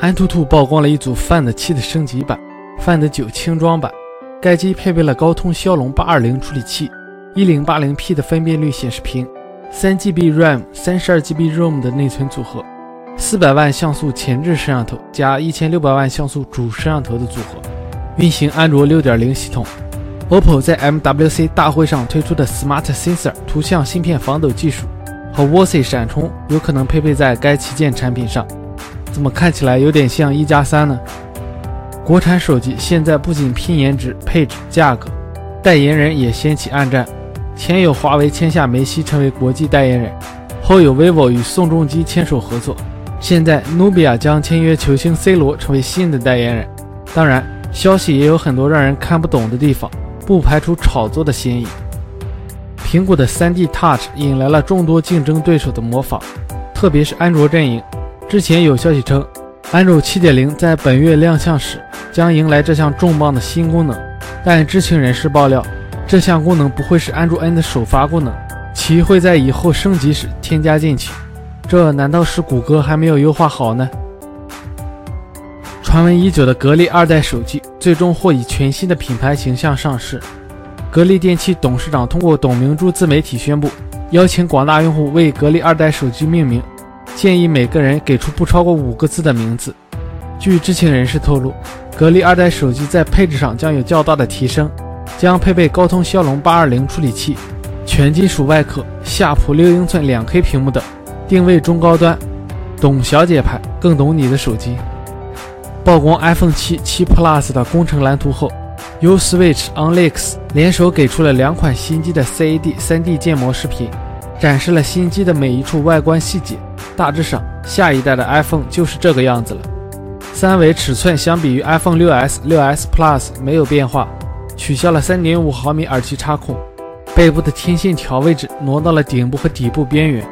安兔兔曝光了一组 Find 7的升级版，Find 9轻装版。该机配备了高通骁龙八二零处理器，1080P 的分辨率显示屏，3GB RAM、32GB ROM 的内存组合，400万像素前置摄像头加1600万像素主摄像头的组合，运行安卓6.0系统。OPPO 在 MWC 大会上推出的 Smart Sensor 图像芯片防抖技术和 WOSI 闪充有可能配备在该旗舰产品上，怎么看起来有点像一加三呢？国产手机现在不仅拼颜值、配置、价格，代言人也掀起暗战。前有华为签下梅西成为国际代言人，后有 vivo 与宋仲基牵手合作，现在努比亚将签约球星 C 罗成为新的代言人。当然，消息也有很多让人看不懂的地方，不排除炒作的嫌疑。苹果的 3D Touch 引来了众多竞争对手的模仿，特别是安卓阵营。之前有消息称，安卓7.0在本月亮相时。将迎来这项重磅的新功能，但知情人士爆料，这项功能不会是安卓 N 的首发功能，其会在以后升级时添加进去。这难道是谷歌还没有优化好呢？传闻已久的格力二代手机最终或以全新的品牌形象上市。格力电器董事长通过董明珠自媒体宣布，邀请广大用户为格力二代手机命名，建议每个人给出不超过五个字的名字。据知情人士透露。格力二代手机在配置上将有较大的提升，将配备高通骁龙八二零处理器、全金属外壳、夏普六英寸两 K 屏幕等，定位中高端。懂小姐牌，更懂你的手机。曝光 iPhone 七七 Plus 的工程蓝图后，Uswitch OnLeaks 联手给出了两款新机的 CAD 3D 建模视频，展示了新机的每一处外观细节。大致上，下一代的 iPhone 就是这个样子了。三维尺寸相比于 iPhone 6s、6s Plus 没有变化，取消了3.5毫米耳机插孔，背部的天线条位置挪到了顶部和底部边缘。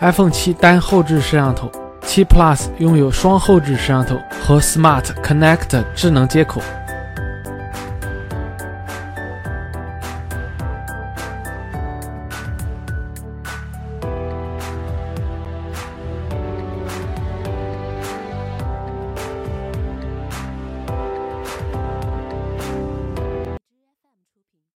iPhone 7单后置摄像头，7 Plus 拥有双后置摄像头和 Smart Connect 智能接口，